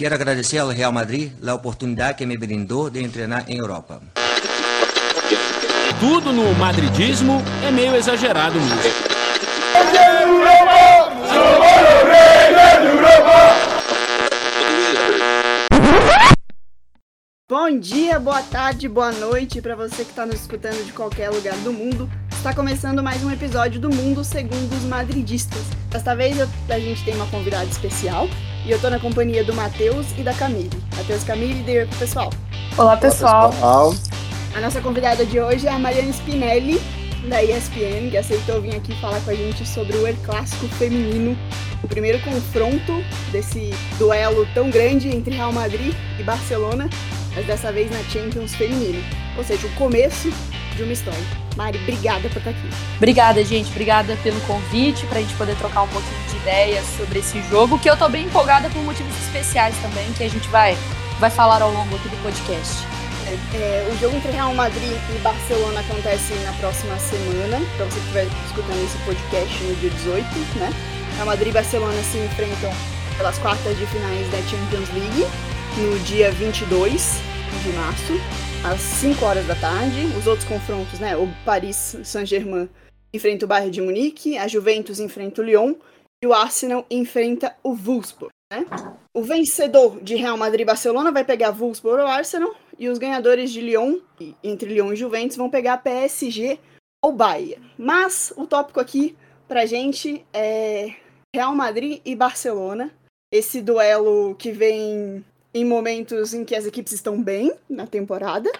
Quero agradecer ao Real Madrid a oportunidade que me brindou de treinar em Europa. Tudo no madridismo é meio exagerado mesmo. Bom dia, boa tarde, boa noite para você que está nos escutando de qualquer lugar do mundo. Está começando mais um episódio do Mundo Segundo os Madridistas. Desta vez a gente tem uma convidada especial e eu tô na companhia do Matheus e da Camille. Matheus, Camille, dê oi pro pessoal. Olá, pessoal. Olá, pessoal. A nossa convidada de hoje é a Mariana Spinelli, da ESPN, que aceitou vir aqui falar com a gente sobre o El Clássico feminino, o primeiro confronto desse duelo tão grande entre Real Madrid e Barcelona, mas dessa vez na Champions feminino. Ou seja, o começo de uma história. Mari, obrigada por estar aqui. Obrigada, gente. Obrigada pelo convite, para a gente poder trocar um pouquinho de ideias sobre esse jogo, que eu tô bem empolgada por motivos especiais também, que a gente vai, vai falar ao longo aqui do podcast. É, é, o jogo entre Real Madrid e Barcelona acontece na próxima semana, para você que estiver escutando esse podcast no dia 18, né? Real Madrid e Barcelona se enfrentam pelas quartas de finais da Champions League no dia 22 de março às 5 horas da tarde. Os outros confrontos, né? O Paris Saint-Germain enfrenta o Bayern de Munique, a Juventus enfrenta o Lyon e o Arsenal enfrenta o Wolfsburg. Né? O vencedor de Real Madrid e Barcelona vai pegar Wolfsburg ou Arsenal e os ganhadores de Lyon, entre Lyon e Juventus, vão pegar PSG ou Bayern. Mas o tópico aqui pra gente é Real Madrid e Barcelona. Esse duelo que vem em momentos em que as equipes estão bem na temporada,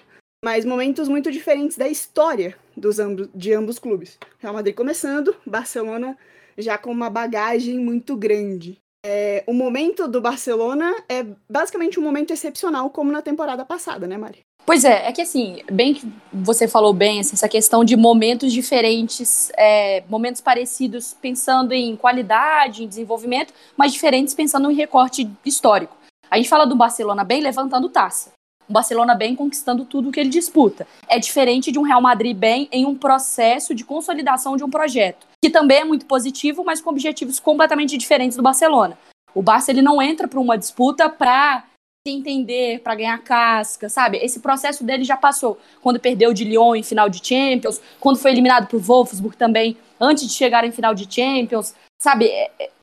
mas momentos muito diferentes da história dos de ambos clubes. Real Madrid começando, Barcelona já com uma bagagem muito grande. É, o momento do Barcelona é basicamente um momento excepcional, como na temporada passada, né, Mari? Pois é, é que assim, bem que você falou bem, assim, essa questão de momentos diferentes, é, momentos parecidos pensando em qualidade, em desenvolvimento, mas diferentes pensando em recorte histórico. A gente fala do Barcelona bem levantando taça. O Barcelona bem conquistando tudo que ele disputa. É diferente de um Real Madrid bem em um processo de consolidação de um projeto, que também é muito positivo, mas com objetivos completamente diferentes do Barcelona. O Barça ele não entra para uma disputa para se entender, para ganhar casca, sabe? Esse processo dele já passou. Quando perdeu de Lyon em final de Champions, quando foi eliminado por Wolfsburg também, antes de chegar em final de Champions, sabe?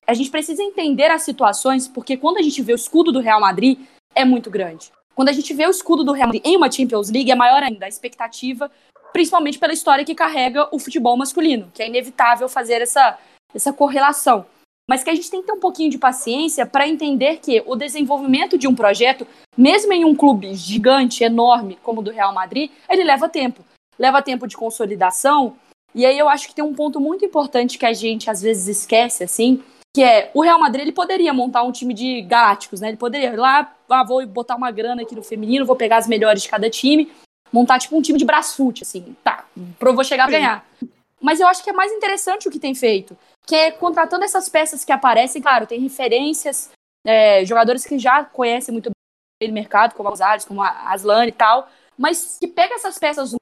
A gente precisa entender as situações, porque quando a gente vê o escudo do Real Madrid, é muito grande. Quando a gente vê o escudo do Real Madrid em uma Champions League, é maior ainda a expectativa, principalmente pela história que carrega o futebol masculino, que é inevitável fazer essa, essa correlação. Mas que a gente tem que ter um pouquinho de paciência para entender que o desenvolvimento de um projeto, mesmo em um clube gigante, enorme, como o do Real Madrid, ele leva tempo. Leva tempo de consolidação. E aí eu acho que tem um ponto muito importante que a gente às vezes esquece, assim, que é o Real Madrid ele poderia montar um time de galácticos, né? Ele poderia ir lá, ah, vou botar uma grana aqui no feminino, vou pegar as melhores de cada time, montar tipo um time de brasfute, assim, tá, vou chegar a ganhar. Mas eu acho que é mais interessante o que tem feito, que é contratando essas peças que aparecem, claro, tem referências, é, jogadores que já conhecem muito bem o mercado, como a Gonzalez, como a Aslan e tal, mas que pega essas peças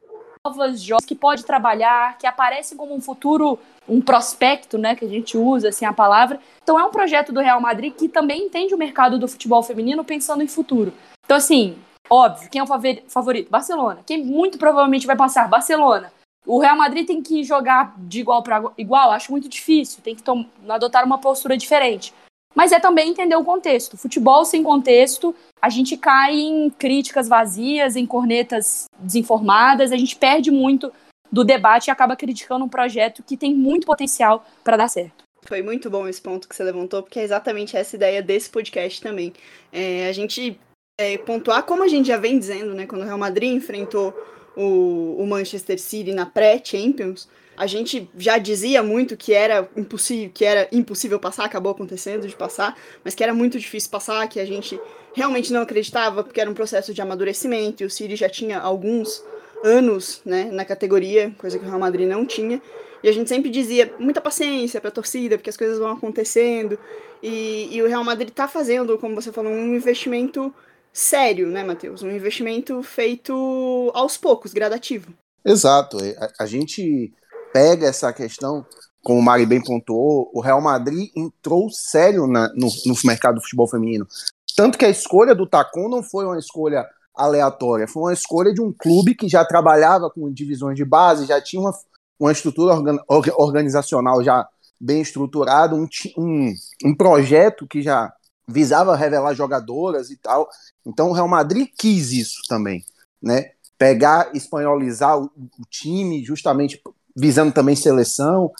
novas, jovens, que pode trabalhar, que aparecem como um futuro, um prospecto, né, que a gente usa assim a palavra. Então é um projeto do Real Madrid que também entende o mercado do futebol feminino pensando em futuro. Então assim, óbvio, quem é o favorito? Barcelona. Quem muito provavelmente vai passar? Barcelona. O Real Madrid tem que jogar de igual para igual, acho muito difícil, tem que adotar uma postura diferente mas é também entender o contexto. Futebol sem contexto, a gente cai em críticas vazias, em cornetas desinformadas, a gente perde muito do debate e acaba criticando um projeto que tem muito potencial para dar certo. Foi muito bom esse ponto que você levantou, porque é exatamente essa ideia desse podcast também. É, a gente é, pontuar, como a gente já vem dizendo, né, quando o Real Madrid enfrentou o, o Manchester City na pré-Champions, a gente já dizia muito que era impossível, que era impossível passar, acabou acontecendo de passar, mas que era muito difícil passar, que a gente realmente não acreditava, porque era um processo de amadurecimento, e o City já tinha alguns anos né, na categoria, coisa que o Real Madrid não tinha. E a gente sempre dizia muita paciência para a torcida, porque as coisas vão acontecendo. E, e o Real Madrid está fazendo, como você falou, um investimento sério, né, Matheus? Um investimento feito aos poucos, gradativo. Exato. A, a gente pega essa questão, como o Mari bem pontuou, o Real Madrid entrou sério na, no, no mercado do futebol feminino. tanto que a escolha do Tacon não foi uma escolha aleatória, foi uma escolha de um clube que já trabalhava com divisões de base, já tinha uma, uma estrutura organ, organizacional já bem estruturada, um, um, um projeto que já visava revelar jogadoras e tal. Então o Real Madrid quis isso também, né? Pegar, espanholizar o, o time, justamente visando também seleção.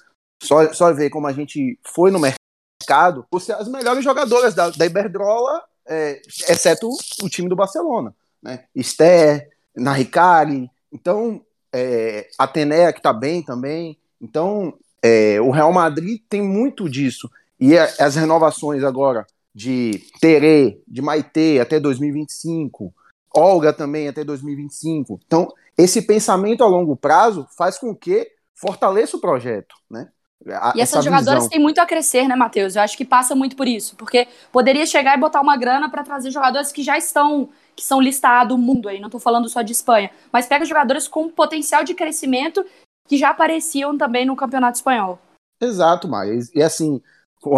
Só, só ver como a gente foi no mercado, as melhores jogadoras da, da Iberdrola, é, exceto o time do Barcelona. Né? Esther, Naricari, então é, Atenea que está bem também. Então é, o Real Madrid tem muito disso. E as renovações agora de Tere, de Maite até 2025, Olga também até 2025. Então, esse pensamento a longo prazo faz com que fortaleça o projeto, né? A, e essas jogadoras visão. têm muito a crescer, né, Matheus? Eu acho que passa muito por isso, porque poderia chegar e botar uma grana para trazer jogadores que já estão, que são listados no mundo aí, não estou falando só de Espanha, mas pega jogadores com potencial de crescimento que já apareciam também no Campeonato Espanhol. Exato, Maia. E assim,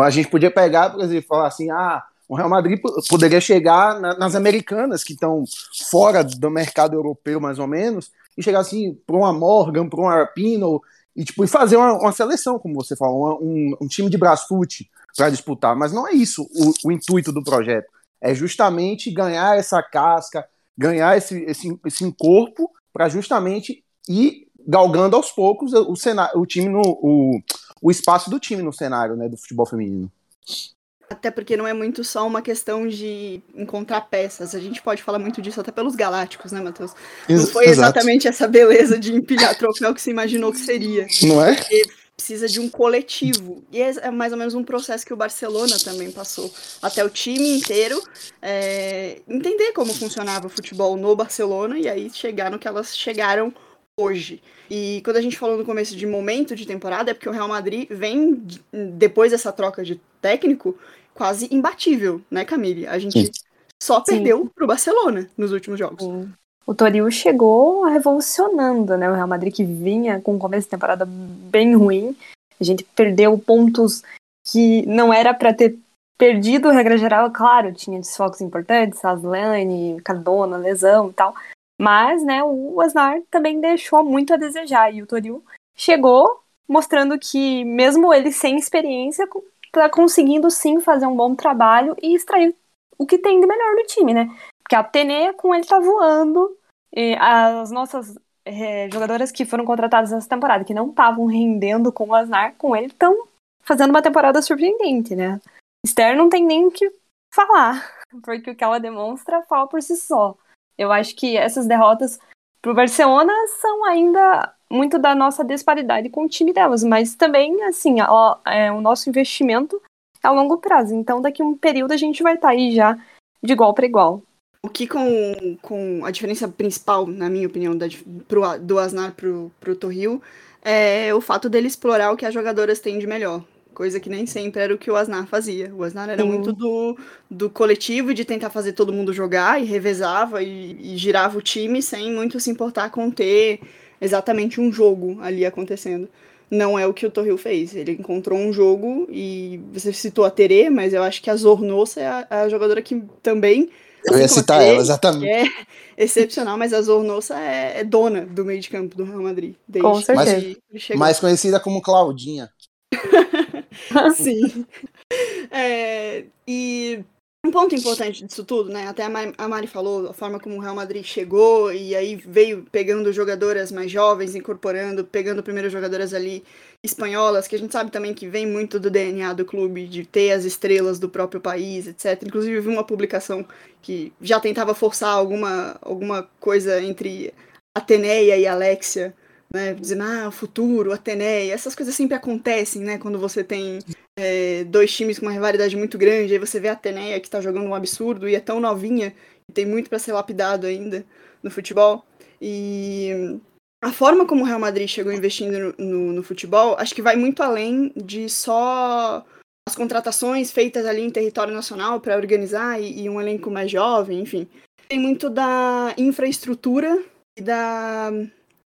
a gente podia pegar, por exemplo, falar assim, ah, o Real Madrid poderia chegar nas americanas, que estão fora do mercado europeu, mais ou menos, e chegar assim para uma Morgan, para um Arpino, e, tipo, e fazer uma, uma seleção, como você falou, uma, um, um, time de Brasfoot para disputar. Mas não é isso o, o, intuito do projeto. É justamente ganhar essa casca, ganhar esse, esse, esse corpo para justamente ir galgando aos poucos o, cenário, o time no o, o espaço do time no cenário né, do futebol feminino. Até porque não é muito só uma questão de encontrar peças. A gente pode falar muito disso até pelos Galácticos, né, Matheus? Não foi exatamente essa beleza de empilhar troféu que se imaginou que seria. Não é? Porque precisa de um coletivo. E é, é mais ou menos um processo que o Barcelona também passou. Até o time inteiro é, entender como funcionava o futebol no Barcelona e aí chegar no que elas chegaram hoje. E quando a gente falou no começo de momento de temporada, é porque o Real Madrid vem, depois dessa troca de técnico, quase imbatível, né, Camille? A gente Sim. só perdeu Sim. pro Barcelona nos últimos jogos. Sim. O Toril chegou revolucionando, né? O Real Madrid que vinha com um começo de temporada bem ruim. A gente perdeu pontos que não era para ter perdido, regra geral, claro, tinha desfocos importantes, Aslane, Cardona, lesão e tal. Mas, né, o Asnar também deixou muito a desejar. E o Toril chegou mostrando que, mesmo ele sem experiência, tá conseguindo sim fazer um bom trabalho e extrair o que tem de melhor do time, né? Porque a Atenea com ele tá voando. As nossas é, jogadoras que foram contratadas nessa temporada, que não estavam rendendo com o Asnar, com ele, estão fazendo uma temporada surpreendente, né? Esther não tem nem o que falar, porque o que ela demonstra fala por si só. Eu acho que essas derrotas pro Barcelona são ainda muito da nossa disparidade com o time delas, mas também, assim, é, o nosso investimento é a longo prazo. Então, daqui a um período a gente vai estar tá aí já de igual para igual. O que com, com a diferença principal, na minha opinião, da, pro, do Asnar pro, pro Torrio é o fato dele explorar o que as jogadoras têm de melhor coisa que nem sempre era o que o Asnar fazia. O Asnar era Sim. muito do, do coletivo de tentar fazer todo mundo jogar e revezava e, e girava o time sem muito se importar com ter exatamente um jogo ali acontecendo. Não é o que o Torril fez. Ele encontrou um jogo e você citou a Tere, mas eu acho que a Zornosa é a, a jogadora que também eu ia citar ela, exatamente. É excepcional, mas a Zornosa é, é, dona do meio de campo do Real Madrid. Desde Com certeza. Mais conhecida como Claudinha. Sim. É, e um ponto importante disso tudo, né? Até a Mari falou a forma como o Real Madrid chegou e aí veio pegando jogadoras mais jovens, incorporando, pegando primeiras jogadoras ali espanholas, que a gente sabe também que vem muito do DNA do clube, de ter as estrelas do próprio país, etc. Inclusive, vi uma publicação que já tentava forçar alguma, alguma coisa entre Ateneia e Alexia né? Dizendo, ah, o futuro, Ateneia, essas coisas sempre acontecem, né? Quando você tem é, dois times com uma rivalidade muito grande, aí você vê a Ateneia que tá jogando um absurdo e é tão novinha, e tem muito para ser lapidado ainda no futebol. E a forma como o Real Madrid chegou investindo no, no, no futebol, acho que vai muito além de só as contratações feitas ali em território nacional para organizar e, e um elenco mais jovem, enfim. Tem muito da infraestrutura e da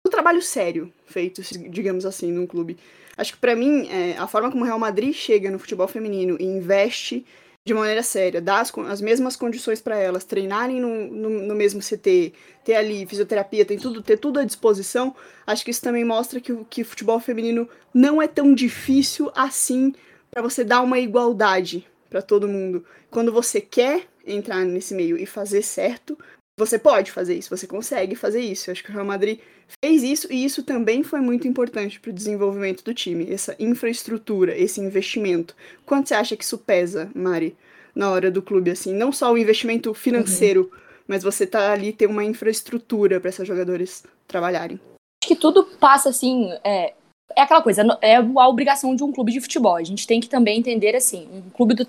um trabalho sério feito, digamos assim, num clube. Acho que para mim, é, a forma como o Real Madrid chega no futebol feminino e investe de maneira séria, dar as, as mesmas condições para elas, treinarem no, no, no, mesmo CT, ter ali fisioterapia, tem tudo, ter tudo à disposição, acho que isso também mostra que o que futebol feminino não é tão difícil assim para você dar uma igualdade para todo mundo. Quando você quer entrar nesse meio e fazer certo, você pode fazer isso, você consegue fazer isso. Eu acho que o Real Madrid fez isso e isso também foi muito importante para o desenvolvimento do time, essa infraestrutura, esse investimento. Quanto você acha que isso pesa, Mari, na hora do clube assim? Não só o investimento financeiro, uhum. mas você tá ali ter uma infraestrutura para esses jogadores trabalharem. Acho que tudo passa assim, é, é aquela coisa, é a obrigação de um clube de futebol. A gente tem que também entender assim, um clube do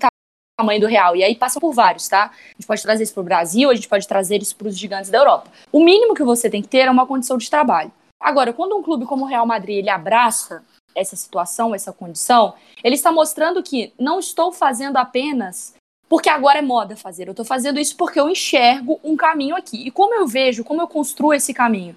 tamanho do Real. E aí passa por vários, tá? A gente pode trazer isso para o Brasil, a gente pode trazer isso para os gigantes da Europa. O mínimo que você tem que ter é uma condição de trabalho. Agora, quando um clube como o Real Madrid ele abraça essa situação, essa condição, ele está mostrando que não estou fazendo apenas porque agora é moda fazer. Eu estou fazendo isso porque eu enxergo um caminho aqui. E como eu vejo, como eu construo esse caminho?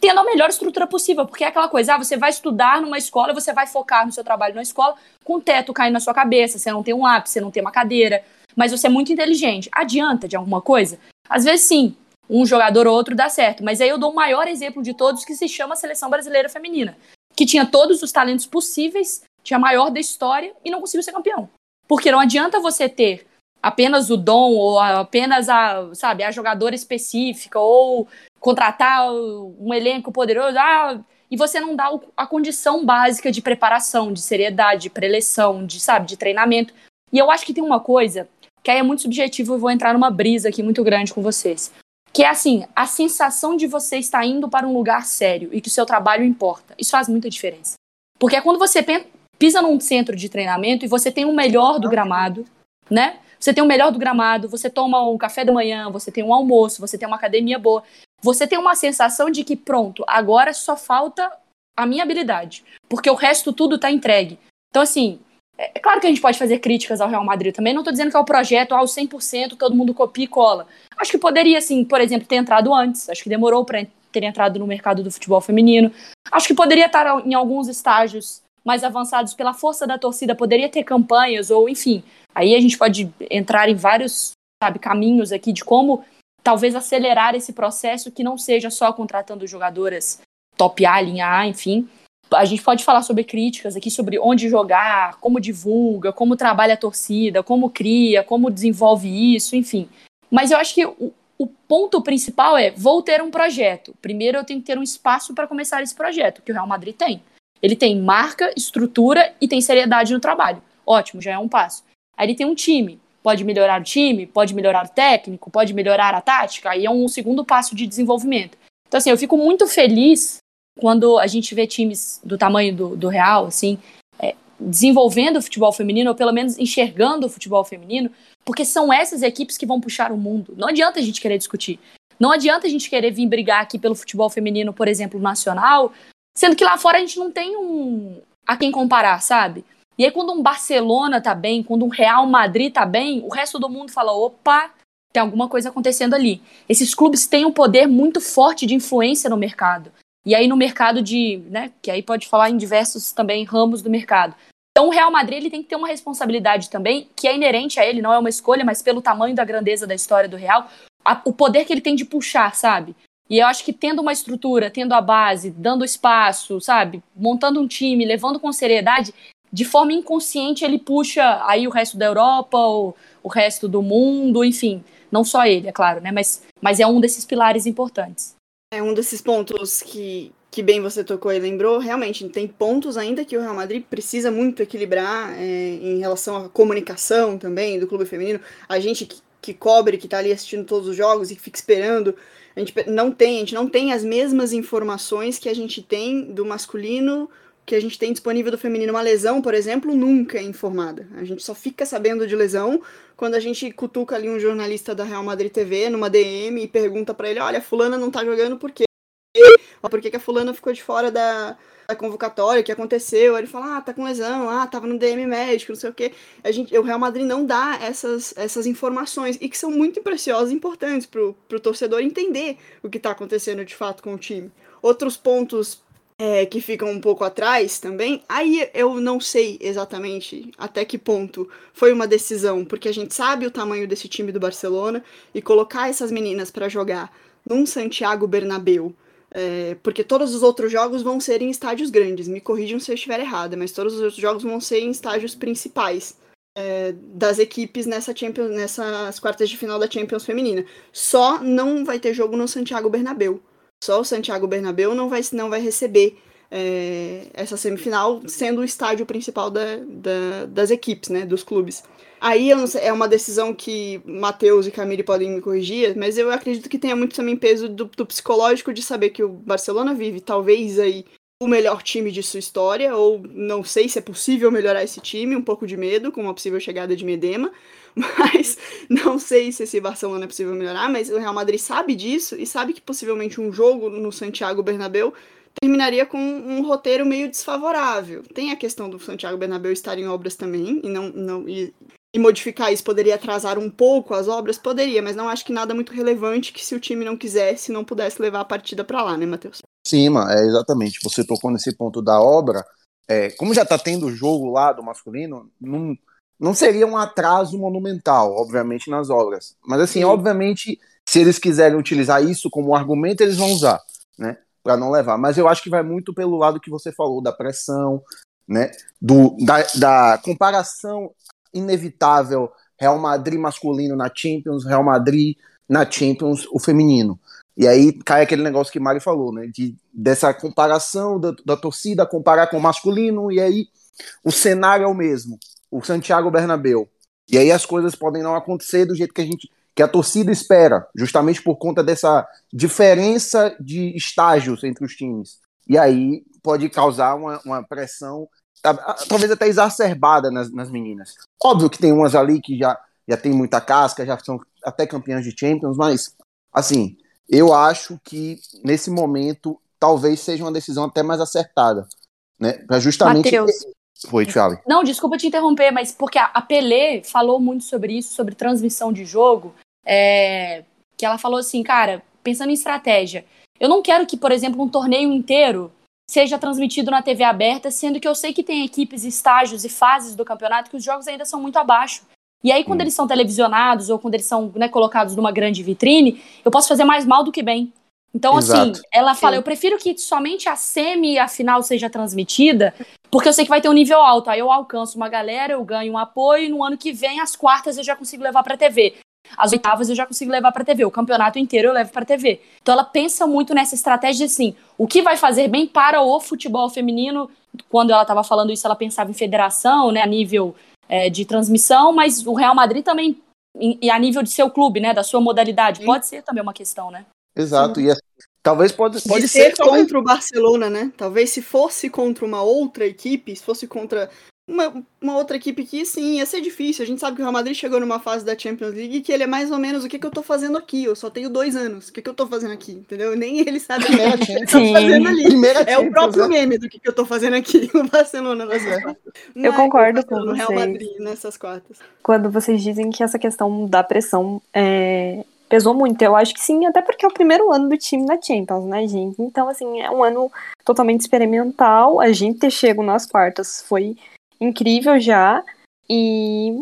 Tendo a melhor estrutura possível, porque é aquela coisa, ah, você vai estudar numa escola, você vai focar no seu trabalho na escola, com o teto caindo na sua cabeça, você não tem um lápis, você não tem uma cadeira, mas você é muito inteligente. Adianta de alguma coisa? Às vezes sim, um jogador ou outro dá certo, mas aí eu dou o maior exemplo de todos que se chama Seleção Brasileira Feminina, que tinha todos os talentos possíveis, tinha a maior da história e não conseguiu ser campeão. Porque não adianta você ter apenas o dom ou apenas a, sabe, a jogadora específica ou contratar um elenco poderoso, ah, e você não dá a condição básica de preparação, de seriedade, de preleção, de, sabe, de treinamento. E eu acho que tem uma coisa que aí é muito subjetivo, eu vou entrar numa brisa aqui muito grande com vocês. Que é assim, a sensação de você estar indo para um lugar sério e que o seu trabalho importa. Isso faz muita diferença. Porque é quando você pisa num centro de treinamento e você tem o melhor do gramado, né? Você tem o melhor do gramado, você toma um café da manhã, você tem um almoço, você tem uma academia boa você tem uma sensação de que, pronto, agora só falta a minha habilidade, porque o resto tudo está entregue. Então, assim, é, é claro que a gente pode fazer críticas ao Real Madrid também, não estou dizendo que é o projeto ao 100%, todo mundo copia e cola. Acho que poderia, assim, por exemplo, ter entrado antes, acho que demorou para ter entrado no mercado do futebol feminino. Acho que poderia estar em alguns estágios mais avançados pela força da torcida, poderia ter campanhas, ou enfim. Aí a gente pode entrar em vários, sabe, caminhos aqui de como talvez acelerar esse processo que não seja só contratando jogadoras top A, linha A, enfim. A gente pode falar sobre críticas aqui, sobre onde jogar, como divulga, como trabalha a torcida, como cria, como desenvolve isso, enfim. Mas eu acho que o, o ponto principal é: vou ter um projeto. Primeiro eu tenho que ter um espaço para começar esse projeto, que o Real Madrid tem. Ele tem marca, estrutura e tem seriedade no trabalho. Ótimo, já é um passo. Aí ele tem um time pode melhorar o time, pode melhorar o técnico, pode melhorar a tática, aí é um segundo passo de desenvolvimento. Então, assim, eu fico muito feliz quando a gente vê times do tamanho do, do Real, assim, é, desenvolvendo o futebol feminino, ou pelo menos enxergando o futebol feminino, porque são essas equipes que vão puxar o mundo. Não adianta a gente querer discutir. Não adianta a gente querer vir brigar aqui pelo futebol feminino, por exemplo, nacional, sendo que lá fora a gente não tem um a quem comparar, sabe? E aí, quando um Barcelona tá bem, quando um Real Madrid tá bem, o resto do mundo fala: opa, tem alguma coisa acontecendo ali. Esses clubes têm um poder muito forte de influência no mercado. E aí, no mercado de. Né, que aí pode falar em diversos também ramos do mercado. Então, o Real Madrid ele tem que ter uma responsabilidade também, que é inerente a ele, não é uma escolha, mas pelo tamanho da grandeza da história do Real, a, o poder que ele tem de puxar, sabe? E eu acho que tendo uma estrutura, tendo a base, dando espaço, sabe? Montando um time, levando com seriedade, de forma inconsciente ele puxa aí o resto da Europa, o, o resto do mundo, enfim. Não só ele, é claro, né? Mas, mas é um desses pilares importantes. É um desses pontos que, que bem você tocou e lembrou. Realmente, tem pontos ainda que o Real Madrid precisa muito equilibrar é, em relação à comunicação também do clube feminino. A gente que, cobre, que está ali assistindo todos os jogos e que fica esperando a gente não tem, a gente não tem as mesmas informações que a gente tem do masculino que a gente tem disponível do feminino, uma lesão, por exemplo, nunca é informada. A gente só fica sabendo de lesão quando a gente cutuca ali um jornalista da Real Madrid TV numa DM e pergunta para ele: olha, fulana não tá jogando por quê? Por que, que a fulana ficou de fora da, da convocatória? O que aconteceu? Aí ele fala: ah, tá com lesão, ah, tava no DM médico, não sei o quê. A gente, o Real Madrid não dá essas, essas informações e que são muito preciosas e importantes pro, pro torcedor entender o que tá acontecendo de fato com o time. Outros pontos é, que ficam um pouco atrás também. Aí eu não sei exatamente até que ponto foi uma decisão, porque a gente sabe o tamanho desse time do Barcelona e colocar essas meninas para jogar num Santiago Bernabéu. É, porque todos os outros jogos vão ser em estádios grandes. Me corrijam se eu estiver errada, mas todos os outros jogos vão ser em estádios principais é, das equipes nessa Champions, nessas quartas de final da Champions feminina. Só não vai ter jogo no Santiago Bernabéu. Só o Santiago Bernabéu não vai, não vai receber é, essa semifinal, sendo o estádio principal da, da, das equipes, né, dos clubes. Aí é uma decisão que Matheus e Camille podem me corrigir, mas eu acredito que tenha muito também peso do, do psicológico de saber que o Barcelona vive talvez aí o melhor time de sua história, ou não sei se é possível melhorar esse time, um pouco de medo com uma possível chegada de Medema, mas não sei se esse Barcelona é possível melhorar, mas o Real Madrid sabe disso e sabe que possivelmente um jogo no Santiago Bernabéu terminaria com um roteiro meio desfavorável. Tem a questão do Santiago Bernabéu estar em obras também, e não, não e, e modificar isso poderia atrasar um pouco as obras? Poderia, mas não acho que nada muito relevante que se o time não quisesse, não pudesse levar a partida para lá, né, Matheus? Sim, é exatamente. Você tocou nesse ponto da obra. É, como já está tendo jogo lá do masculino, não, não seria um atraso monumental, obviamente, nas obras. Mas, assim, Sim. obviamente, se eles quiserem utilizar isso como argumento, eles vão usar, né? Para não levar. Mas eu acho que vai muito pelo lado que você falou, da pressão, né? Do, da, da comparação inevitável Real Madrid masculino na Champions, Real Madrid na Champions, o feminino. E aí cai aquele negócio que Mário falou, né? De, dessa comparação da, da torcida comparar com o masculino, e aí o cenário é o mesmo, o Santiago Bernabéu. E aí as coisas podem não acontecer do jeito que a gente que a torcida espera, justamente por conta dessa diferença de estágios entre os times. E aí pode causar uma, uma pressão, talvez até exacerbada nas, nas meninas. Óbvio que tem umas ali que já, já tem muita casca, já são até campeãs de Champions, mas assim, eu acho que nesse momento talvez seja uma decisão até mais acertada, né? Para justamente Mateus. Foi, Charlie. Não, desculpa te interromper, mas porque a, a Pelé falou muito sobre isso, sobre transmissão de jogo, é, que ela falou assim, cara, pensando em estratégia, eu não quero que, por exemplo, um torneio inteiro seja transmitido na TV aberta, sendo que eu sei que tem equipes, estágios e fases do campeonato que os jogos ainda são muito abaixo. E aí, quando hum. eles são televisionados ou quando eles são né, colocados numa grande vitrine, eu posso fazer mais mal do que bem. Então, assim, Exato. assim, ela fala: Sim. eu prefiro que somente a semi e a final seja transmitida, porque eu sei que vai ter um nível alto. Aí eu alcanço uma galera, eu ganho um apoio, e no ano que vem, as quartas eu já consigo levar pra TV. As oitavas eu já consigo levar pra TV. O campeonato inteiro eu levo pra TV. Então ela pensa muito nessa estratégia assim: o que vai fazer bem para o futebol feminino. Quando ela estava falando isso, ela pensava em federação, né, a nível é, de transmissão, mas o Real Madrid também, e a nível de seu clube, né, da sua modalidade, Sim. pode ser também uma questão, né? Exato, Sim. e assim, talvez pode, pode de ser, ser contra o Barcelona, né? Talvez se fosse contra uma outra equipe, se fosse contra uma, uma outra equipe que sim, ia ser difícil. A gente sabe que o Real Madrid chegou numa fase da Champions League e que ele é mais ou menos o que, que eu tô fazendo aqui. Eu só tenho dois anos. O que, que eu tô fazendo aqui? Entendeu? Nem ele sabe o que eu tô fazendo ali. Primeira é o próprio né? meme do que, que eu tô fazendo aqui no Barcelona nessas é. quartas. Eu concordo com vocês. Real Madrid nessas quartas. Quando vocês dizem que essa questão da pressão é, pesou muito. Eu acho que sim, até porque é o primeiro ano do time na Champions, né, gente? Então, assim, é um ano totalmente experimental. A gente ter chego nas quartas foi incrível já. E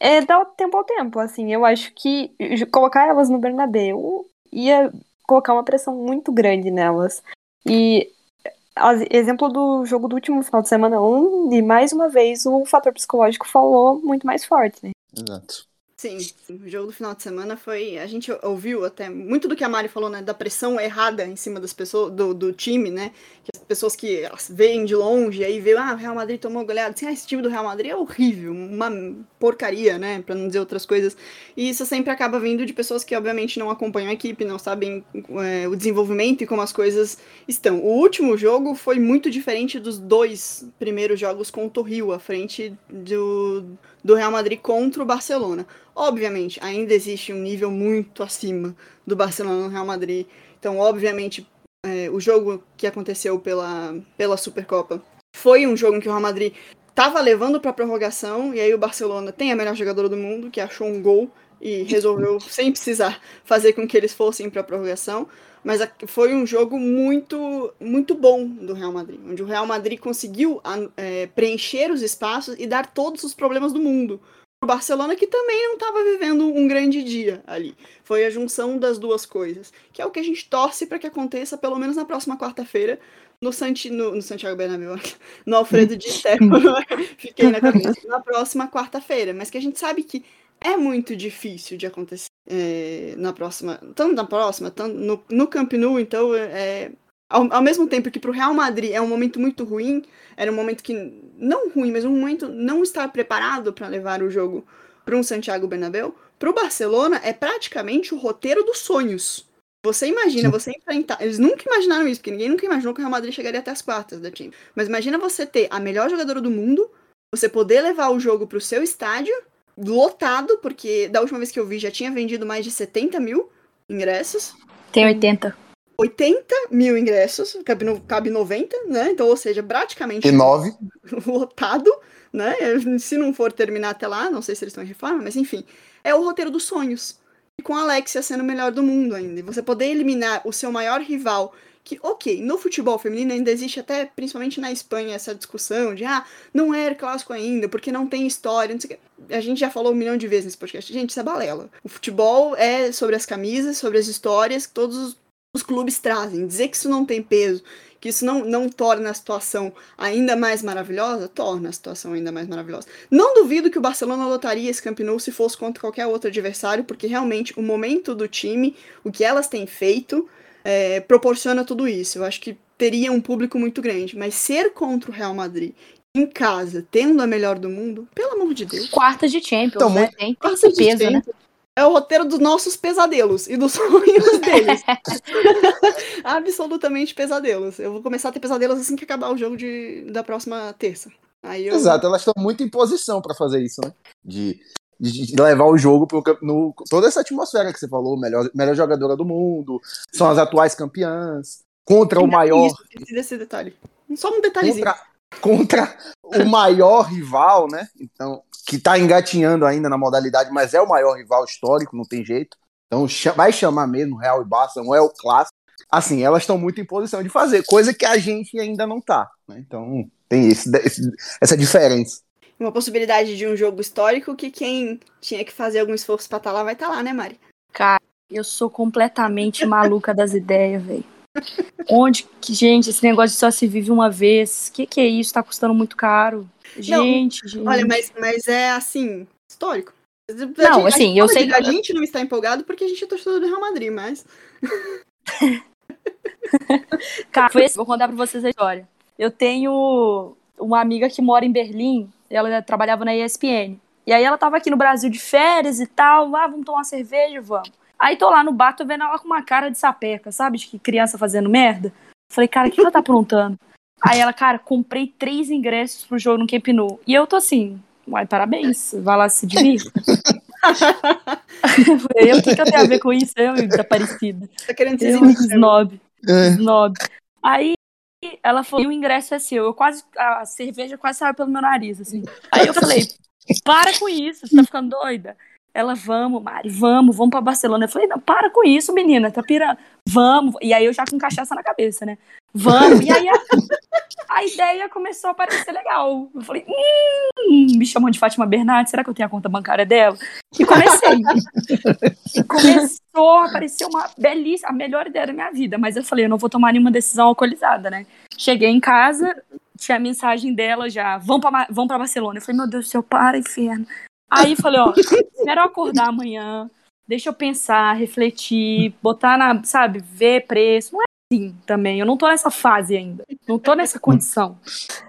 é dar tempo ao tempo, assim. Eu acho que colocar elas no Bernabéu ia colocar uma pressão muito grande nelas. E exemplo do jogo do último final de semana, onde mais uma vez o fator psicológico falou muito mais forte, né? Exato. Sim, o jogo do final de semana foi. A gente ouviu até muito do que a Mari falou, né? Da pressão errada em cima das pessoas, do, do time, né? Que as pessoas que veem de longe, aí vê, ah, o Real Madrid tomou goleada. Assim, ah, esse time do Real Madrid é horrível, uma porcaria, né? Pra não dizer outras coisas. E isso sempre acaba vindo de pessoas que, obviamente, não acompanham a equipe, não sabem é, o desenvolvimento e como as coisas estão. O último jogo foi muito diferente dos dois primeiros jogos com o Torrio, à frente do do Real Madrid contra o Barcelona. Obviamente, ainda existe um nível muito acima do Barcelona no Real Madrid. Então, obviamente, é, o jogo que aconteceu pela, pela Supercopa foi um jogo em que o Real Madrid estava levando para prorrogação e aí o Barcelona tem a melhor jogadora do mundo, que achou um gol e resolveu, sem precisar, fazer com que eles fossem para a prorrogação. Mas foi um jogo muito, muito bom do Real Madrid, onde o Real Madrid conseguiu é, preencher os espaços e dar todos os problemas do mundo. O Barcelona que também não estava vivendo um grande dia ali. Foi a junção das duas coisas, que é o que a gente torce para que aconteça pelo menos na próxima quarta-feira no, Santi, no, no, Santiago Bernabéu, no Alfredo de Stefano, fiquei na cabeça, na próxima quarta-feira, mas que a gente sabe que é muito difícil de acontecer é, na próxima, tanto na próxima, tanto no, no Camp Nou, então é, ao, ao, mesmo tempo que para o Real Madrid é um momento muito ruim, era um momento que não ruim, mas um momento não estar preparado para levar o jogo para um Santiago Bernabéu, para o Barcelona é praticamente o roteiro dos sonhos. Você imagina, você enfrentar. Eles nunca imaginaram isso, porque ninguém nunca imaginou que o Real Madrid chegaria até as quartas da Champions. Mas imagina você ter a melhor jogadora do mundo, você poder levar o jogo para o seu estádio, lotado, porque da última vez que eu vi já tinha vendido mais de 70 mil ingressos. Tem 80. 80 mil ingressos, cabe, no, cabe 90, né? Então, ou seja, praticamente. E 9. Lotado, né? Se não for terminar até lá, não sei se eles estão em reforma, mas enfim. É o roteiro dos sonhos e com a Alexia sendo o melhor do mundo ainda. E você poder eliminar o seu maior rival, que, ok, no futebol feminino ainda existe até, principalmente na Espanha, essa discussão de, ah, não é clássico ainda, porque não tem história, não sei o que. A gente já falou um milhão de vezes nesse podcast. Gente, isso é balela. O futebol é sobre as camisas, sobre as histórias que todos os, clubes trazem. Dizer que isso não tem peso, que isso não, não torna a situação ainda mais maravilhosa, torna a situação ainda mais maravilhosa. Não duvido que o Barcelona lotaria esse Camp Nou se fosse contra qualquer outro adversário, porque realmente o momento do time, o que elas têm feito, é, proporciona tudo isso. Eu acho que teria um público muito grande, mas ser contra o Real Madrid em casa, tendo a melhor do mundo, pelo amor de Deus. Quartas de Champions, então, né? Tem, tem esse peso, né? é o roteiro dos nossos pesadelos e dos sonhos deles. Absolutamente pesadelos. Eu vou começar a ter pesadelos assim que acabar o jogo de, da próxima terça. Aí eu... Exato, elas estão muito em posição para fazer isso, né? De, de, levar o jogo pro, no toda essa atmosfera que você falou, melhor, melhor jogadora do mundo, são as atuais campeãs, contra o maior. Isso, esse detalhe. Só um detalhezinho. Contra, contra o maior rival, né? Então, que está engatinhando ainda na modalidade, mas é o maior rival histórico, não tem jeito. Então vai chamar mesmo Real e Barça, não é o clássico. Assim, elas estão muito em posição de fazer, coisa que a gente ainda não tá. Né? Então tem esse, esse, essa diferença. Uma possibilidade de um jogo histórico que quem tinha que fazer algum esforço para estar tá lá vai estar tá lá, né, Mari? Cara, eu sou completamente maluca das ideias, velho. Onde que, gente, esse negócio de só se vive uma vez? Que que é isso? Tá custando muito caro. Gente, não, gente. Olha, mas, mas é assim, histórico. Não, assim, eu sei. A gente não está empolgado porque a gente é torcedor do Real Madrid, mas. Cara, foi vou contar pra vocês a história. Eu tenho uma amiga que mora em Berlim, ela trabalhava na ESPN. E aí ela tava aqui no Brasil de férias e tal, ah, vamos tomar uma cerveja, vamos. Aí tô lá no bar, tô vendo ela com uma cara de sapeca, sabe? De que criança fazendo merda. Falei, cara, o que ela tá aprontando? Aí ela, cara, comprei três ingressos pro jogo no Camp Nou. E eu tô assim, uai, parabéns, vai lá se divirta. eu, o que, que eu tenho a ver com isso? Eu, desaparecida. Tá querendo dizer eu, snob. É. Snob. Aí ela falou, e o ingresso é seu. Eu quase, a cerveja quase saiu pelo meu nariz, assim. Aí eu falei, para com isso, você tá ficando doida? Ela, vamos, Mari, vamos, vamos pra Barcelona. Eu falei, não, para com isso, menina, tá pirando. Vamos. E aí eu já com cachaça na cabeça, né? Vamos. E aí a, a ideia começou a parecer legal. Eu falei, hum, me chamam de Fátima Bernardes, será que eu tenho a conta bancária dela? E comecei. e começou a aparecer uma belíssima, a melhor ideia da minha vida. Mas eu falei, eu não vou tomar nenhuma decisão alcoolizada, né? Cheguei em casa, tinha a mensagem dela já, vão pra, vão pra Barcelona. Eu falei, meu Deus do céu, para, inferno. Aí falei, ó, eu acordar amanhã, deixa eu pensar, refletir, botar na, sabe, ver preço. Não é assim também, eu não tô nessa fase ainda, não tô nessa condição.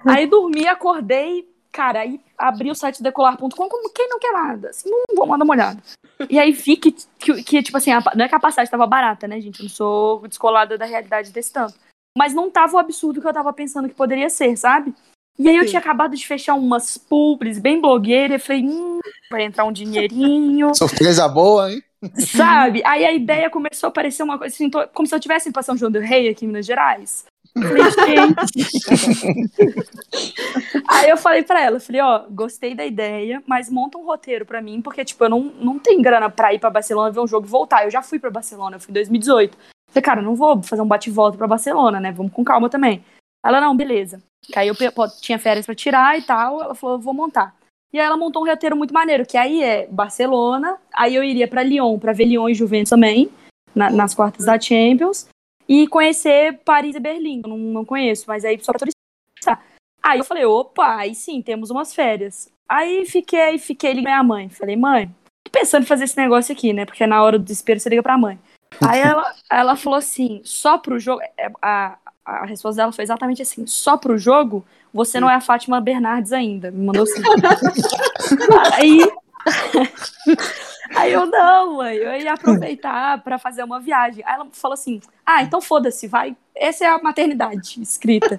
Aí dormi, acordei, cara, aí abri o site decolar.com como quem não quer nada, assim, não vou mandar uma olhada. E aí vi que, que, que tipo assim, a, não é que a passagem tava barata, né, gente, eu não sou descolada da realidade desse tanto. Mas não tava o absurdo que eu tava pensando que poderia ser, sabe? E aí eu Sim. tinha acabado de fechar umas publis bem blogueira, e falei, hum, vai entrar um dinheirinho. Surpresa boa, hein? Sabe? Aí a ideia começou a parecer uma coisa assim, como se eu tivesse em São João do Rei aqui em Minas Gerais. Aí eu falei pra ela, falei, ó, gostei da ideia, mas monta um roteiro pra mim, porque, tipo, eu não, não tenho grana pra ir pra Barcelona ver um jogo e voltar. Eu já fui pra Barcelona, eu fui em 2018. Falei, cara, não vou fazer um bate-volta pra Barcelona, né? Vamos com calma também. Ela, não, beleza. Aí eu tinha férias pra tirar e tal, ela falou, eu vou montar. E aí ela montou um roteiro muito maneiro, que aí é Barcelona, aí eu iria pra Lyon, pra ver Lyon e Juventus também, na, nas quartas da Champions e conhecer Paris e Berlim. Eu não, não conheço, mas aí só pra turistar. Aí eu falei, opa, aí sim, temos umas férias. Aí fiquei, fiquei ligando minha mãe. Falei, mãe, tô pensando em fazer esse negócio aqui, né? Porque na hora do desespero você liga pra mãe. Aí ela, ela falou assim, só pro jogo. É, a, a resposta dela foi exatamente assim: só pro jogo, você não é a Fátima Bernardes ainda. Me mandou assim. aí, Aí eu, não, mãe, eu ia aproveitar para fazer uma viagem. Aí ela falou assim: ah, então foda-se, vai. Essa é a maternidade escrita.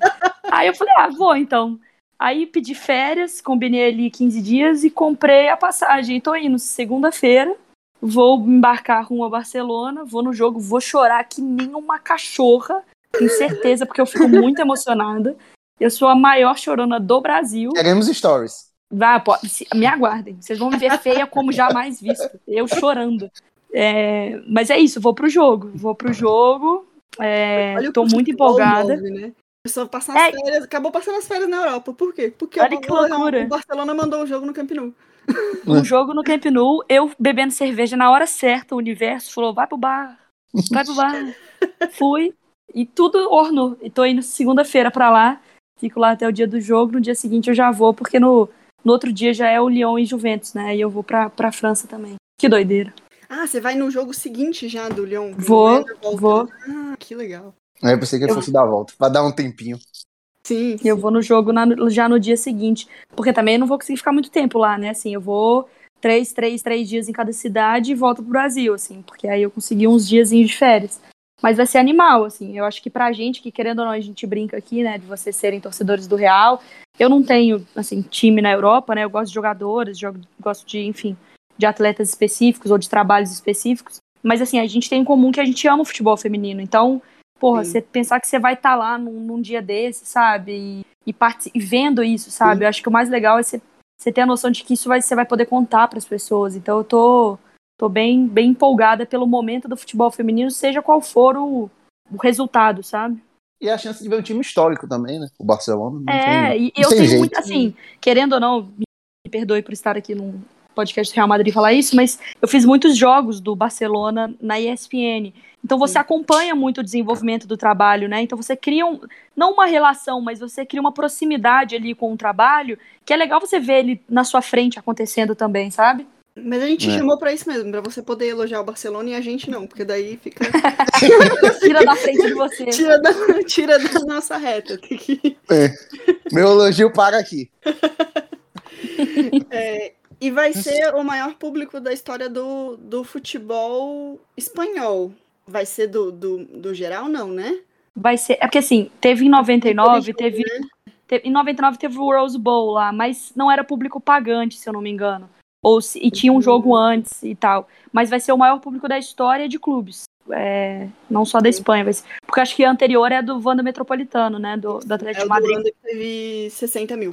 Aí eu falei: ah, vou então. Aí pedi férias, combinei ali 15 dias e comprei a passagem. Tô indo segunda-feira, vou embarcar rumo a Barcelona, vou no jogo, vou chorar que nem uma cachorra, tenho certeza, porque eu fico muito emocionada. Eu sou a maior chorona do Brasil. Queremos stories. Vá, pode, me aguardem. Vocês vão me ver feia como jamais visto. Eu chorando. É, mas é isso, vou pro jogo. Vou pro jogo. É, tô muito empolgada. Move, né? Pessoa passar é. férias, acabou passando as férias na Europa. Por quê? Porque Olha que loucura. o Barcelona mandou o jogo no Camp Nou. Um jogo no Camp Nou, eu bebendo cerveja na hora certa, o universo falou: vai pro bar, vai pro bar. Fui e tudo ornou. E tô indo segunda-feira pra lá, fico lá até o dia do jogo. No dia seguinte eu já vou, porque no, no outro dia já é o Lyon e Juventus, né? E eu vou pra, pra França também. Que doideira. Ah, você vai no jogo seguinte já do Lyon? Vou, vou. Ah, que legal. Eu pensei que ele fosse dar a volta, pra dar um tempinho. Sim, sim. Eu vou no jogo na, já no dia seguinte, porque também eu não vou conseguir ficar muito tempo lá, né? Assim, eu vou três, três, três dias em cada cidade e volto pro Brasil, assim, porque aí eu consegui uns dias de férias. Mas vai ser animal, assim. Eu acho que pra gente, que querendo ou não, a gente brinca aqui, né, de vocês serem torcedores do Real. Eu não tenho, assim, time na Europa, né? Eu gosto de jogadores, jogo, gosto de, enfim, de atletas específicos ou de trabalhos específicos. Mas, assim, a gente tem em comum que a gente ama o futebol feminino. Então, porra, Sim. você pensar que você vai estar tá lá num, num, dia desse, sabe? E, e, e vendo isso, sabe? Sim. Eu acho que o mais legal é você, você ter a noção de que isso vai, você vai poder contar para as pessoas. Então, eu tô Tô bem, bem empolgada pelo momento do futebol feminino, seja qual for o, o resultado, sabe? E a chance de ver um time histórico também, né? O Barcelona. é, tem, e eu tenho jeito. muito, assim, querendo ou não, me perdoe por estar aqui num podcast do Real Madrid falar isso, mas eu fiz muitos jogos do Barcelona na ESPN. Então você Sim. acompanha muito o desenvolvimento do trabalho, né? Então você cria um, não uma relação, mas você cria uma proximidade ali com o trabalho, que é legal você ver ele na sua frente acontecendo também, sabe? Mas a gente é. chamou pra isso mesmo, pra você poder elogiar o Barcelona e a gente não, porque daí fica. tira da frente de você. Tira da, tira da nossa reta. É. Meu elogio para aqui. É, e vai ser o maior público da história do, do futebol espanhol. Vai ser do, do, do geral, não, né? Vai ser. É porque assim, teve em 99, teve. Né? teve em 99 teve o Rose Bowl lá, mas não era público pagante, se eu não me engano ou se, e tinha um jogo antes e tal. Mas vai ser o maior público da história de clubes. É, não só da Espanha, ser, porque acho que a anterior é do Wanda Metropolitano, né? Do, do Atlético é, de Madrid. Wanda teve 60 mil.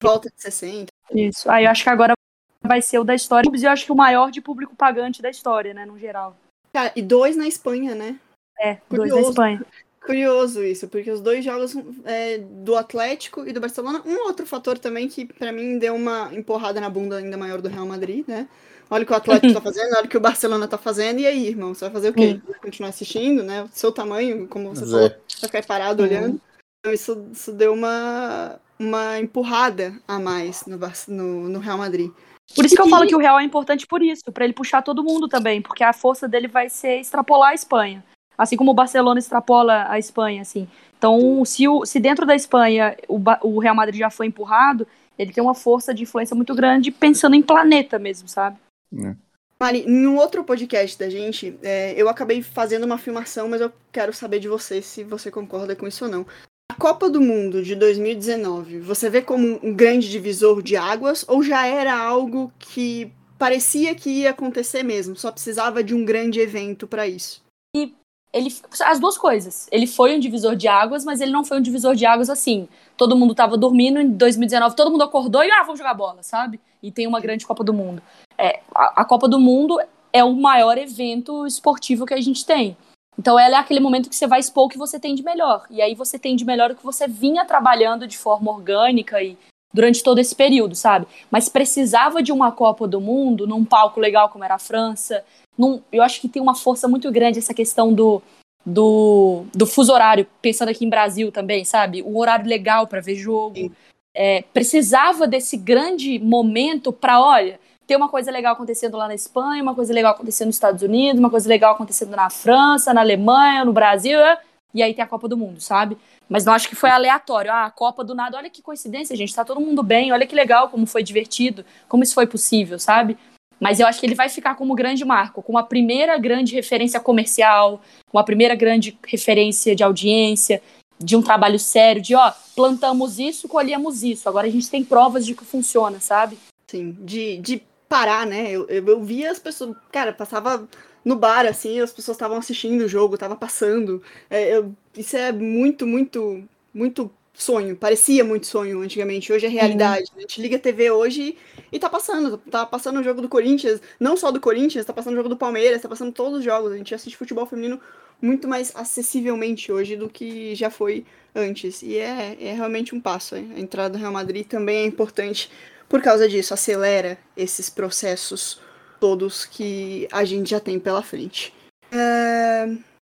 Volta de 60. Isso. Aí eu acho que agora vai ser o da história. E eu acho que o maior de público pagante da história, né? No geral. Cara, e dois na Espanha, né? É, Curioso. dois na Espanha. Curioso isso, porque os dois jogos é, do Atlético e do Barcelona, um outro fator também que para mim deu uma empurrada na bunda ainda maior do Real Madrid, né? Olha o que o Atlético tá fazendo, olha o que o Barcelona tá fazendo, e aí, irmão, você vai fazer o quê? Vai continuar assistindo, né? O seu tamanho, como você falou, vai ficar parado uhum. olhando. Então isso, isso deu uma, uma empurrada a mais no, no, no Real Madrid. Por isso que eu falo que o Real é importante por isso, para ele puxar todo mundo também, porque a força dele vai ser extrapolar a Espanha. Assim como o Barcelona extrapola a Espanha, assim. Então, se, o, se dentro da Espanha o, o Real Madrid já foi empurrado, ele tem uma força de influência muito grande pensando em planeta mesmo, sabe? É. Mari, em um outro podcast da gente, é, eu acabei fazendo uma afirmação, mas eu quero saber de você se você concorda com isso ou não. A Copa do Mundo de 2019, você vê como um grande divisor de águas ou já era algo que parecia que ia acontecer mesmo, só precisava de um grande evento para isso? E ele as duas coisas. Ele foi um divisor de águas, mas ele não foi um divisor de águas assim. Todo mundo tava dormindo em 2019, todo mundo acordou e ah, vamos jogar bola, sabe? E tem uma grande Copa do Mundo. É, a, a Copa do Mundo é o maior evento esportivo que a gente tem. Então ela é aquele momento que você vai expor o que você tem de melhor. E aí você tem de melhor o que você vinha trabalhando de forma orgânica e durante todo esse período, sabe? Mas precisava de uma Copa do Mundo num palco legal como era a França. Num, eu acho que tem uma força muito grande essa questão do, do, do fuso horário, pensando aqui em Brasil também, sabe? Um horário legal para ver jogo. É, precisava desse grande momento para, olha, ter uma coisa legal acontecendo lá na Espanha, uma coisa legal acontecendo nos Estados Unidos, uma coisa legal acontecendo na França, na Alemanha, no Brasil, é? E aí tem a Copa do Mundo, sabe? Mas não acho que foi aleatório. Ah, a Copa do nada, olha que coincidência, gente, tá todo mundo bem, olha que legal, como foi divertido, como isso foi possível, sabe? Mas eu acho que ele vai ficar como grande marco, como a primeira grande referência comercial, com a primeira grande referência de audiência, de um trabalho sério, de ó, plantamos isso, colhemos isso. Agora a gente tem provas de que funciona, sabe? Sim, de, de parar, né? Eu, eu, eu via as pessoas, cara, passava no bar, assim, as pessoas estavam assistindo o jogo, tava passando. É, eu, isso é muito, muito, muito sonho. Parecia muito sonho antigamente. Hoje é realidade. Uhum. A gente liga a TV hoje e tá passando. Tá passando o jogo do Corinthians, não só do Corinthians, tá passando o jogo do Palmeiras, tá passando todos os jogos. A gente assiste futebol feminino muito mais acessivelmente hoje do que já foi antes. E é, é realmente um passo. A entrada do Real Madrid também é importante por causa disso, acelera esses processos todos que a gente já tem pela frente. É...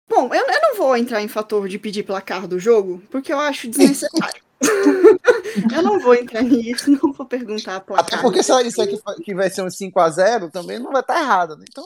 Bom, eu, eu não vou entrar em fator de pedir placar do jogo, porque eu acho desnecessário. eu não vou entrar nisso, não vou perguntar placar. Até porque se isso aqui que vai ser um 5x0, também não vai estar errado, né? Então...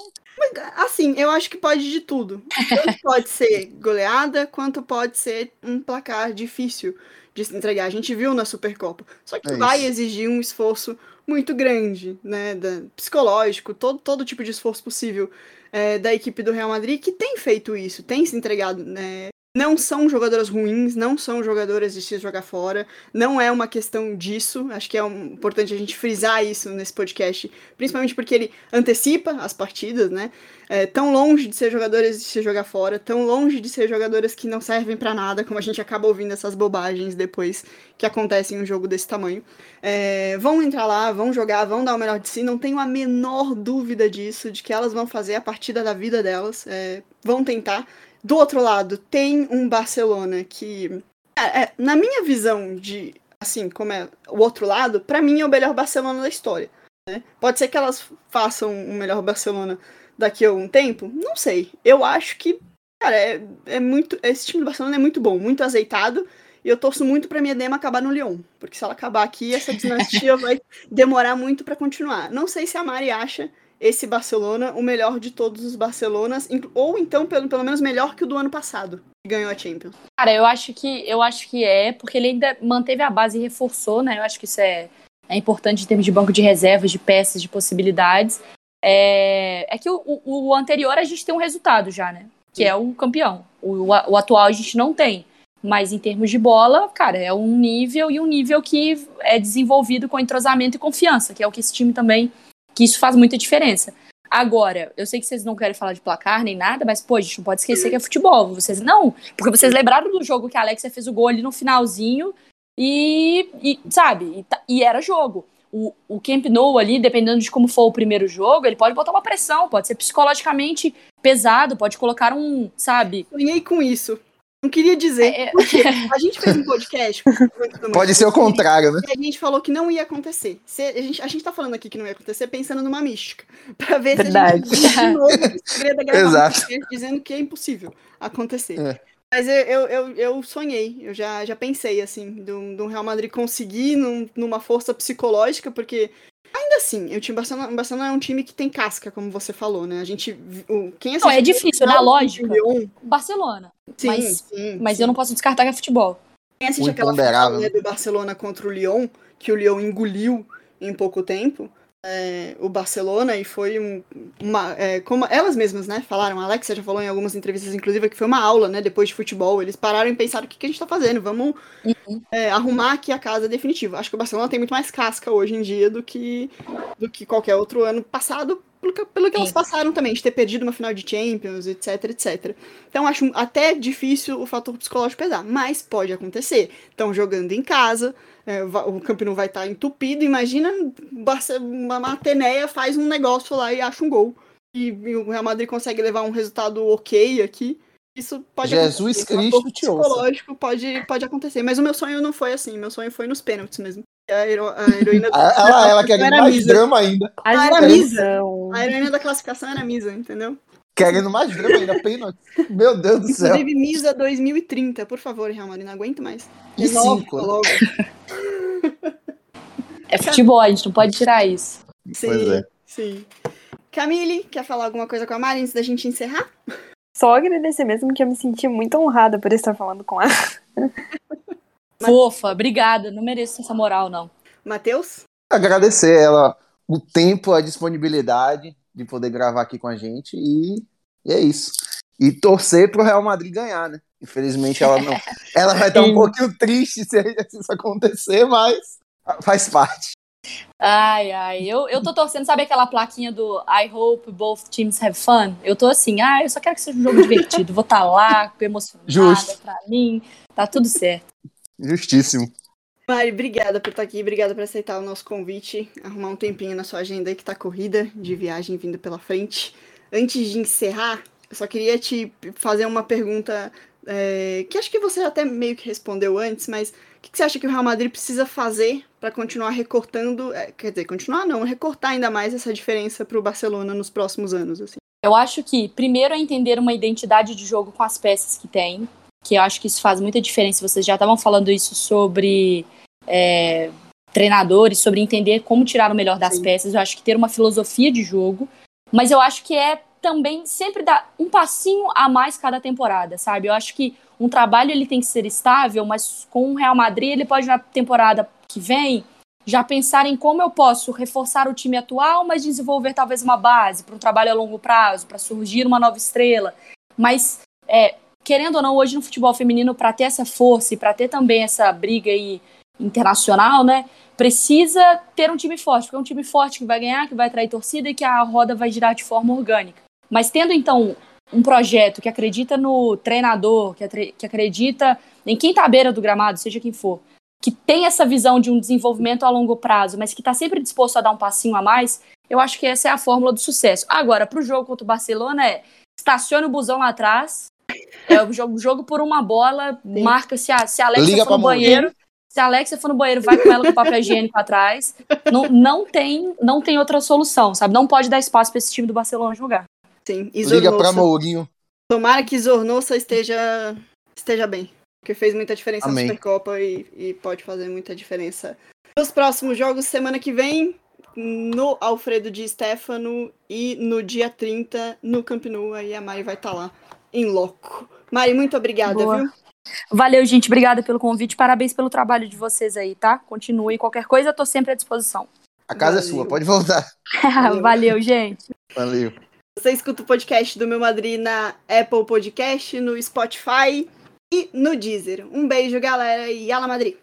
Assim, eu acho que pode de tudo. Tanto pode ser goleada, quanto pode ser um placar difícil de se entregar. A gente viu na Supercopa. Só que é vai exigir um esforço muito grande, né? Da, psicológico, todo, todo tipo de esforço possível é, da equipe do Real Madrid, que tem feito isso, tem se entregado, né? Não são jogadoras ruins, não são jogadoras de se jogar fora, não é uma questão disso. Acho que é um, importante a gente frisar isso nesse podcast, principalmente porque ele antecipa as partidas, né? É, tão longe de ser jogadoras de se jogar fora, tão longe de ser jogadoras que não servem para nada, como a gente acaba ouvindo essas bobagens depois que acontecem em um jogo desse tamanho. É, vão entrar lá, vão jogar, vão dar o melhor de si, não tenho a menor dúvida disso, de que elas vão fazer a partida da vida delas, é, vão tentar. Do outro lado, tem um Barcelona que, é, é, na minha visão de, assim, como é o outro lado, para mim é o melhor Barcelona da história. Né? Pode ser que elas façam o melhor Barcelona daqui a um tempo? Não sei. Eu acho que, cara, é, é muito. Esse time do Barcelona é muito bom, muito azeitado. E eu torço muito pra minha Dema acabar no Lyon. Porque se ela acabar aqui, essa dinastia vai demorar muito para continuar. Não sei se a Mari acha esse Barcelona o melhor de todos os Barcelonas, ou então pelo, pelo menos melhor que o do ano passado, que ganhou a Champions. Cara, eu acho que eu acho que é, porque ele ainda manteve a base e reforçou, né? Eu acho que isso é, é importante em termos de banco de reservas, de peças, de possibilidades. É, é que o, o, o anterior a gente tem um resultado já, né? Que é o campeão. O, o atual a gente não tem. Mas em termos de bola, cara, é um nível e um nível que é desenvolvido com entrosamento e confiança, que é o que esse time também que isso faz muita diferença. Agora, eu sei que vocês não querem falar de placar nem nada, mas, pô, a gente não pode esquecer que é futebol. Vocês não, porque vocês lembraram do jogo que a Alexia fez o gol ali no finalzinho e, e sabe, e, tá, e, era jogo. O, o Camp Nou ali, dependendo de como for o primeiro jogo, ele pode botar uma pressão, pode ser psicologicamente pesado, pode colocar um, sabe? Sonhei com isso. Não queria dizer. É, é. porque a gente fez um podcast. Pode ser o contrário, né? E a gente falou que não ia acontecer. Se, a, gente, a gente tá falando aqui que não ia acontecer pensando numa mística. Pra ver Verdade. se a gente de novo segredo Exato. dizendo que é impossível acontecer. É. Mas eu, eu, eu, eu, sonhei, eu já, já pensei, assim, do, do Real Madrid conseguir num, numa força psicológica, porque Ainda assim, o time Barcelona, o Barcelona é um time que tem casca, como você falou, né? A gente. O, quem não, é difícil, na lógica. Lyon, Barcelona. Sim, mas, sim, mas sim. eu não posso descartar que é futebol. Quem assiste aquela final né, do Barcelona contra o Lyon, que o Lyon engoliu em pouco tempo, é, o Barcelona e foi um, uma. É, como elas mesmas, né, falaram, a Alexia já falou em algumas entrevistas, inclusive, que foi uma aula, né, depois de futebol. Eles pararam e pensaram o que, que a gente tá fazendo, vamos uhum. é, arrumar aqui a casa definitiva. Acho que o Barcelona tem muito mais casca hoje em dia do que, do que qualquer outro ano passado, pelo que, pelo que elas passaram também, de ter perdido uma final de Champions, etc, etc. Então acho até difícil o fator psicológico pesar, mas pode acontecer. Estão jogando em casa, é, o Camp Nou vai estar entupido, imagina o uma Ateneia faz um negócio lá e acha um gol. E, e o Real Madrid consegue levar um resultado ok aqui. Isso pode Jesus acontecer. O Cristo fator te ouça. psicológico pode, pode acontecer. Mas o meu sonho não foi assim, meu sonho foi nos pênaltis mesmo. A, hero- a heroína Ela, ela, ela querendo era mais Misa. drama ainda. era misa. A heroína da classificação era Misa, entendeu? Querendo mais drama ainda. Pênalti. Meu Deus do céu. Inclusive, Misa 2030, por favor, Real Madrid, não aguento mais. E Renova cinco. logo. É futebol, a gente não pode tirar isso. Sim, Pois é. sim. Camille, quer falar alguma coisa com a Mari antes da gente encerrar? Só agradecer mesmo que eu me senti muito honrada por estar falando com ela. Fofa, obrigada. Não mereço essa moral, não. Matheus? Agradecer ela o tempo, a disponibilidade de poder gravar aqui com a gente e, e é isso. E torcer pro Real Madrid ganhar, né? Infelizmente ela não. Ela vai estar um pouquinho triste se isso acontecer, mas faz parte. Ai, ai, eu, eu tô torcendo, sabe aquela plaquinha do I hope both teams have fun? Eu tô assim, ah, eu só quero que seja um jogo divertido, vou estar lá, emocionada Justo. pra mim, tá tudo certo. Justíssimo. Mari, obrigada por estar aqui, obrigada por aceitar o nosso convite, arrumar um tempinho na sua agenda aí que tá corrida de viagem vindo pela frente. Antes de encerrar, eu só queria te fazer uma pergunta é, que acho que você até meio que respondeu antes, mas o que, que você acha que o Real Madrid precisa fazer para continuar recortando, é, quer dizer, continuar não, recortar ainda mais essa diferença para o Barcelona nos próximos anos, assim? Eu acho que, primeiro, é entender uma identidade de jogo com as peças que tem, que eu acho que isso faz muita diferença. Vocês já estavam falando isso sobre é, treinadores, sobre entender como tirar o melhor das Sim. peças. Eu acho que ter uma filosofia de jogo, mas eu acho que é também sempre dar um passinho a mais cada temporada, sabe? Eu acho que um trabalho ele tem que ser estável, mas com o Real Madrid ele pode na temporada que vem já pensar em como eu posso reforçar o time atual, mas desenvolver talvez uma base para um trabalho a longo prazo, para surgir uma nova estrela. Mas, é, querendo ou não, hoje no futebol feminino, para ter essa força e para ter também essa briga aí internacional, né, precisa ter um time forte, porque é um time forte que vai ganhar, que vai atrair torcida e que a roda vai girar de forma orgânica. Mas tendo, então, um projeto que acredita no treinador, que, que acredita em quem está à beira do gramado, seja quem for, que tem essa visão de um desenvolvimento a longo prazo, mas que está sempre disposto a dar um passinho a mais, eu acho que essa é a fórmula do sucesso. Agora, para o jogo contra o Barcelona, é estacione o busão lá atrás, é o jogo, jogo por uma bola, Sim. marca se a, se a Alexa Liga for no banheiro, se a Alexa for no banheiro, vai com ela com papel higiênico atrás. Não, não, tem, não tem outra solução, sabe? Não pode dar espaço para esse time do Barcelona jogar. Sim, Liga pra Zornosa. Mourinho. Tomara que Zornosa esteja, esteja bem. Porque fez muita diferença Amém. na Supercopa e, e pode fazer muita diferença. Nos próximos jogos, semana que vem, no Alfredo Di Stefano e no dia 30 no Camp Nou. Aí a Mari vai estar lá, em loco. Mari, muito obrigada, Boa. viu? Valeu, gente. Obrigada pelo convite. Parabéns pelo trabalho de vocês aí, tá? Continuem. Qualquer coisa, eu tô sempre à disposição. A casa é Valeu. sua, pode voltar. Valeu. Valeu, gente. Valeu. Você escuta o podcast do Meu Madrid na Apple Podcast, no Spotify e no Deezer. Um beijo, galera, e Ala Madrid!